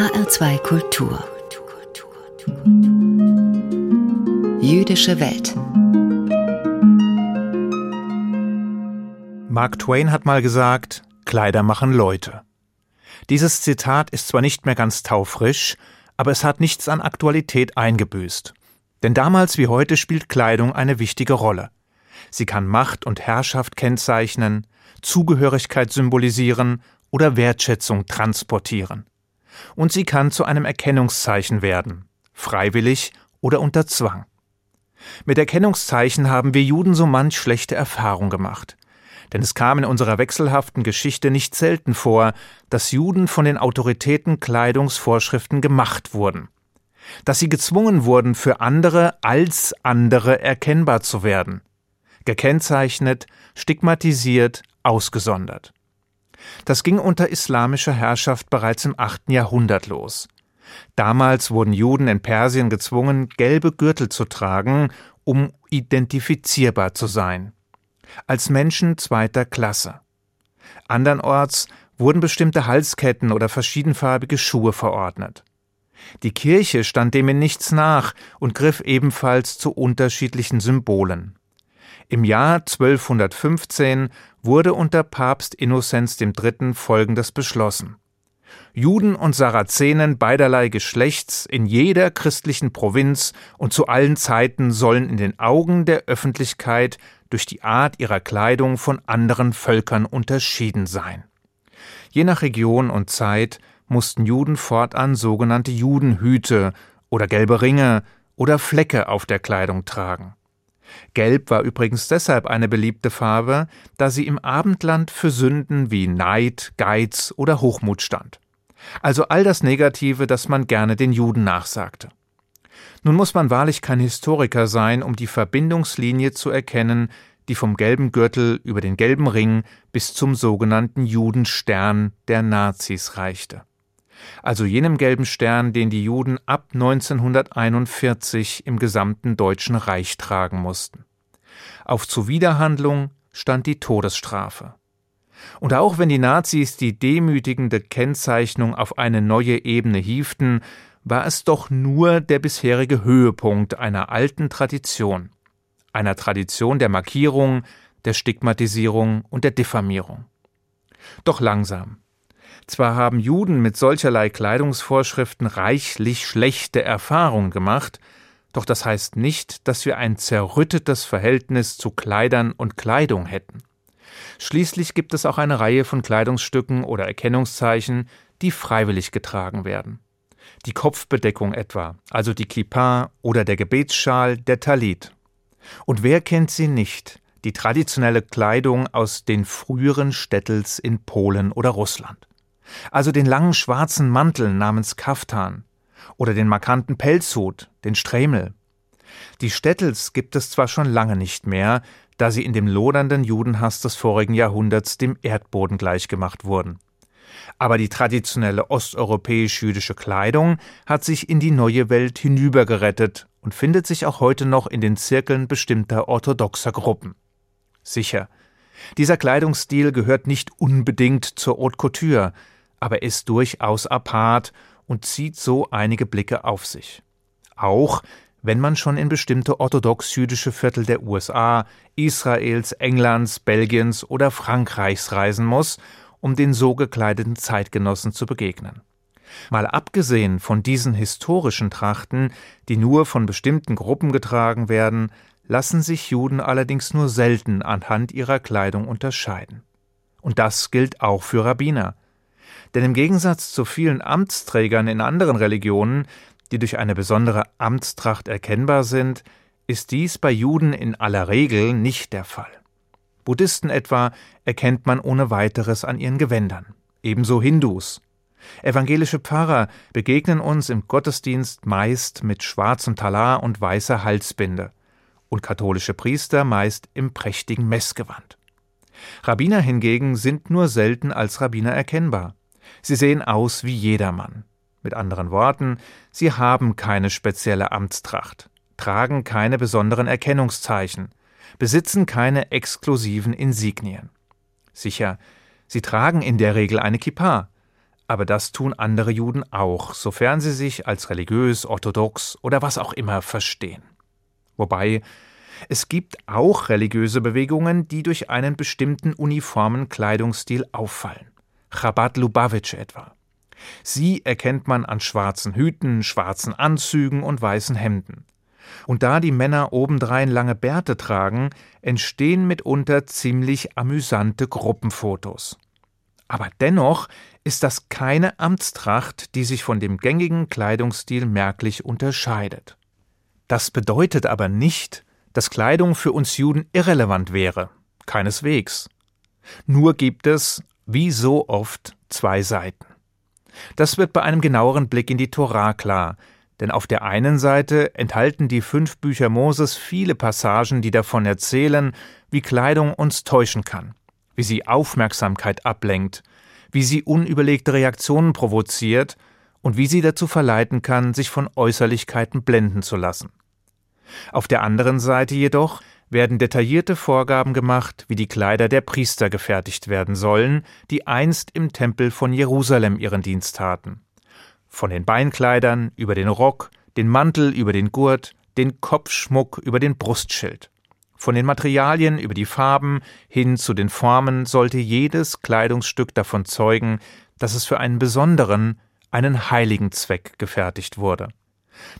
HR2 Kultur Jüdische Welt Mark Twain hat mal gesagt, Kleider machen Leute. Dieses Zitat ist zwar nicht mehr ganz taufrisch, aber es hat nichts an Aktualität eingebüßt. Denn damals wie heute spielt Kleidung eine wichtige Rolle. Sie kann Macht und Herrschaft kennzeichnen, Zugehörigkeit symbolisieren oder Wertschätzung transportieren. Und sie kann zu einem Erkennungszeichen werden, freiwillig oder unter Zwang. Mit Erkennungszeichen haben wir Juden so manch schlechte Erfahrung gemacht. Denn es kam in unserer wechselhaften Geschichte nicht selten vor, dass Juden von den Autoritäten Kleidungsvorschriften gemacht wurden. Dass sie gezwungen wurden, für andere als andere erkennbar zu werden. Gekennzeichnet, stigmatisiert, ausgesondert. Das ging unter islamischer Herrschaft bereits im 8. Jahrhundert los. Damals wurden Juden in Persien gezwungen, gelbe Gürtel zu tragen, um identifizierbar zu sein. Als Menschen zweiter Klasse. Andernorts wurden bestimmte Halsketten oder verschiedenfarbige Schuhe verordnet. Die Kirche stand dem in nichts nach und griff ebenfalls zu unterschiedlichen Symbolen. Im Jahr 1215 wurde unter Papst Innozenz III. folgendes beschlossen. Juden und Sarazenen beiderlei Geschlechts in jeder christlichen Provinz und zu allen Zeiten sollen in den Augen der Öffentlichkeit durch die Art ihrer Kleidung von anderen Völkern unterschieden sein. Je nach Region und Zeit mussten Juden fortan sogenannte Judenhüte oder gelbe Ringe oder Flecke auf der Kleidung tragen. Gelb war übrigens deshalb eine beliebte Farbe, da sie im Abendland für Sünden wie Neid, Geiz oder Hochmut stand. Also all das Negative, das man gerne den Juden nachsagte. Nun muss man wahrlich kein Historiker sein, um die Verbindungslinie zu erkennen, die vom gelben Gürtel über den gelben Ring bis zum sogenannten Judenstern der Nazis reichte also jenem gelben Stern, den die Juden ab 1941 im gesamten Deutschen Reich tragen mussten. Auf Zuwiderhandlung stand die Todesstrafe. Und auch wenn die Nazis die demütigende Kennzeichnung auf eine neue Ebene hieften, war es doch nur der bisherige Höhepunkt einer alten Tradition, einer Tradition der Markierung, der Stigmatisierung und der Diffamierung. Doch langsam, zwar haben Juden mit solcherlei Kleidungsvorschriften reichlich schlechte Erfahrungen gemacht, doch das heißt nicht, dass wir ein zerrüttetes Verhältnis zu Kleidern und Kleidung hätten. Schließlich gibt es auch eine Reihe von Kleidungsstücken oder Erkennungszeichen, die freiwillig getragen werden. Die Kopfbedeckung etwa, also die Kippa oder der Gebetsschal, der Talit. Und wer kennt sie nicht, die traditionelle Kleidung aus den früheren Städtels in Polen oder Russland? Also den langen schwarzen Mantel namens Kaftan oder den markanten Pelzhut, den Strämel. Die Städtels gibt es zwar schon lange nicht mehr, da sie in dem lodernden Judenhass des vorigen Jahrhunderts dem Erdboden gleichgemacht wurden. Aber die traditionelle osteuropäisch-jüdische Kleidung hat sich in die neue Welt hinübergerettet und findet sich auch heute noch in den Zirkeln bestimmter orthodoxer Gruppen. Sicher, dieser Kleidungsstil gehört nicht unbedingt zur Haute Couture, aber ist durchaus apart und zieht so einige Blicke auf sich. Auch wenn man schon in bestimmte orthodox-jüdische Viertel der USA, Israels, Englands, Belgiens oder Frankreichs reisen muss, um den so gekleideten Zeitgenossen zu begegnen. Mal abgesehen von diesen historischen Trachten, die nur von bestimmten Gruppen getragen werden, lassen sich Juden allerdings nur selten anhand ihrer Kleidung unterscheiden. Und das gilt auch für Rabbiner. Denn im Gegensatz zu vielen Amtsträgern in anderen Religionen, die durch eine besondere Amtstracht erkennbar sind, ist dies bei Juden in aller Regel nicht der Fall. Buddhisten etwa erkennt man ohne weiteres an ihren Gewändern, ebenso Hindus. Evangelische Pfarrer begegnen uns im Gottesdienst meist mit schwarzem Talar und weißer Halsbinde und katholische Priester meist im prächtigen Messgewand. Rabbiner hingegen sind nur selten als Rabbiner erkennbar. Sie sehen aus wie jedermann. Mit anderen Worten, sie haben keine spezielle Amtstracht, tragen keine besonderen Erkennungszeichen, besitzen keine exklusiven Insignien. Sicher, sie tragen in der Regel eine Kippa, aber das tun andere Juden auch, sofern sie sich als religiös, orthodox oder was auch immer verstehen. Wobei es gibt auch religiöse Bewegungen, die durch einen bestimmten uniformen Kleidungsstil auffallen. Chabad Lubavitch etwa. Sie erkennt man an schwarzen Hüten, schwarzen Anzügen und weißen Hemden. Und da die Männer obendrein lange Bärte tragen, entstehen mitunter ziemlich amüsante Gruppenfotos. Aber dennoch ist das keine Amtstracht, die sich von dem gängigen Kleidungsstil merklich unterscheidet. Das bedeutet aber nicht, dass Kleidung für uns Juden irrelevant wäre. Keineswegs. Nur gibt es, wie so oft, zwei Seiten. Das wird bei einem genaueren Blick in die Torah klar, denn auf der einen Seite enthalten die fünf Bücher Moses viele Passagen, die davon erzählen, wie Kleidung uns täuschen kann, wie sie Aufmerksamkeit ablenkt, wie sie unüberlegte Reaktionen provoziert und wie sie dazu verleiten kann, sich von Äußerlichkeiten blenden zu lassen. Auf der anderen Seite jedoch werden detaillierte Vorgaben gemacht, wie die Kleider der Priester gefertigt werden sollen, die einst im Tempel von Jerusalem ihren Dienst taten. Von den Beinkleidern über den Rock, den Mantel über den Gurt, den Kopfschmuck über den Brustschild. Von den Materialien über die Farben hin zu den Formen sollte jedes Kleidungsstück davon zeugen, dass es für einen besonderen, einen heiligen Zweck gefertigt wurde.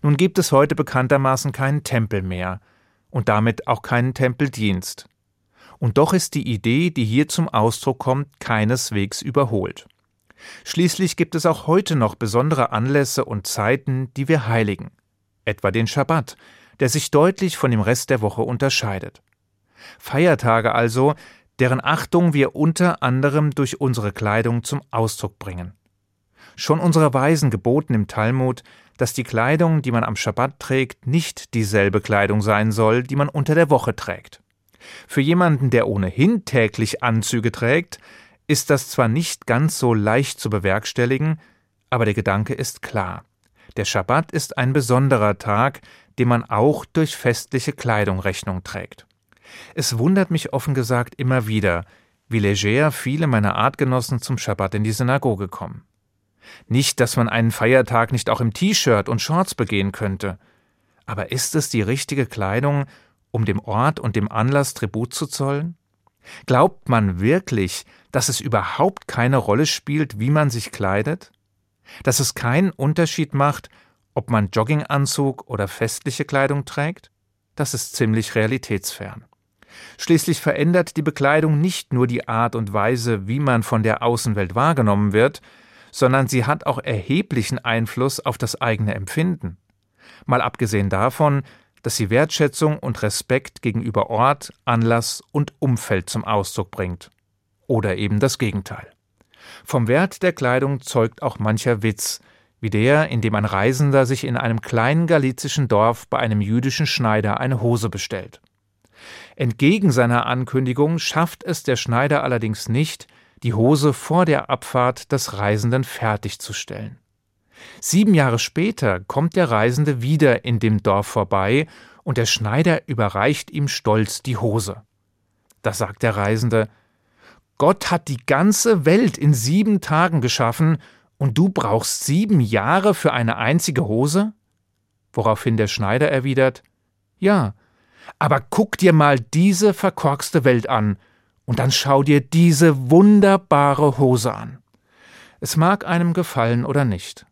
Nun gibt es heute bekanntermaßen keinen Tempel mehr und damit auch keinen Tempeldienst. Und doch ist die Idee, die hier zum Ausdruck kommt, keineswegs überholt. Schließlich gibt es auch heute noch besondere Anlässe und Zeiten, die wir heiligen, etwa den Schabbat, der sich deutlich von dem Rest der Woche unterscheidet. Feiertage also, deren Achtung wir unter anderem durch unsere Kleidung zum Ausdruck bringen. Schon unsere Weisen geboten im Talmud, dass die Kleidung, die man am Schabbat trägt, nicht dieselbe Kleidung sein soll, die man unter der Woche trägt. Für jemanden, der ohnehin täglich Anzüge trägt, ist das zwar nicht ganz so leicht zu bewerkstelligen, aber der Gedanke ist klar. Der Schabbat ist ein besonderer Tag, dem man auch durch festliche Kleidung Rechnung trägt. Es wundert mich offen gesagt immer wieder, wie leger viele meiner Artgenossen zum Schabbat in die Synagoge kommen. Nicht, dass man einen Feiertag nicht auch im T-Shirt und Shorts begehen könnte. Aber ist es die richtige Kleidung, um dem Ort und dem Anlass Tribut zu zollen? Glaubt man wirklich, dass es überhaupt keine Rolle spielt, wie man sich kleidet? Dass es keinen Unterschied macht, ob man Jogginganzug oder festliche Kleidung trägt? Das ist ziemlich realitätsfern. Schließlich verändert die Bekleidung nicht nur die Art und Weise, wie man von der Außenwelt wahrgenommen wird, sondern sie hat auch erheblichen Einfluss auf das eigene Empfinden. Mal abgesehen davon, dass sie Wertschätzung und Respekt gegenüber Ort, Anlass und Umfeld zum Ausdruck bringt. Oder eben das Gegenteil. Vom Wert der Kleidung zeugt auch mancher Witz, wie der, in dem ein Reisender sich in einem kleinen galizischen Dorf bei einem jüdischen Schneider eine Hose bestellt. Entgegen seiner Ankündigung schafft es der Schneider allerdings nicht, die Hose vor der Abfahrt des Reisenden fertigzustellen. Sieben Jahre später kommt der Reisende wieder in dem Dorf vorbei und der Schneider überreicht ihm stolz die Hose. Da sagt der Reisende, Gott hat die ganze Welt in sieben Tagen geschaffen und du brauchst sieben Jahre für eine einzige Hose? Woraufhin der Schneider erwidert, Ja, aber guck dir mal diese verkorkste Welt an, und dann schau dir diese wunderbare Hose an. Es mag einem gefallen oder nicht.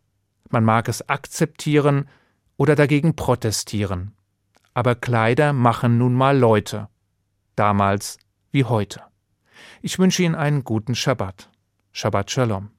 Man mag es akzeptieren oder dagegen protestieren. Aber Kleider machen nun mal Leute. Damals wie heute. Ich wünsche Ihnen einen guten Schabbat. Shabbat Shalom.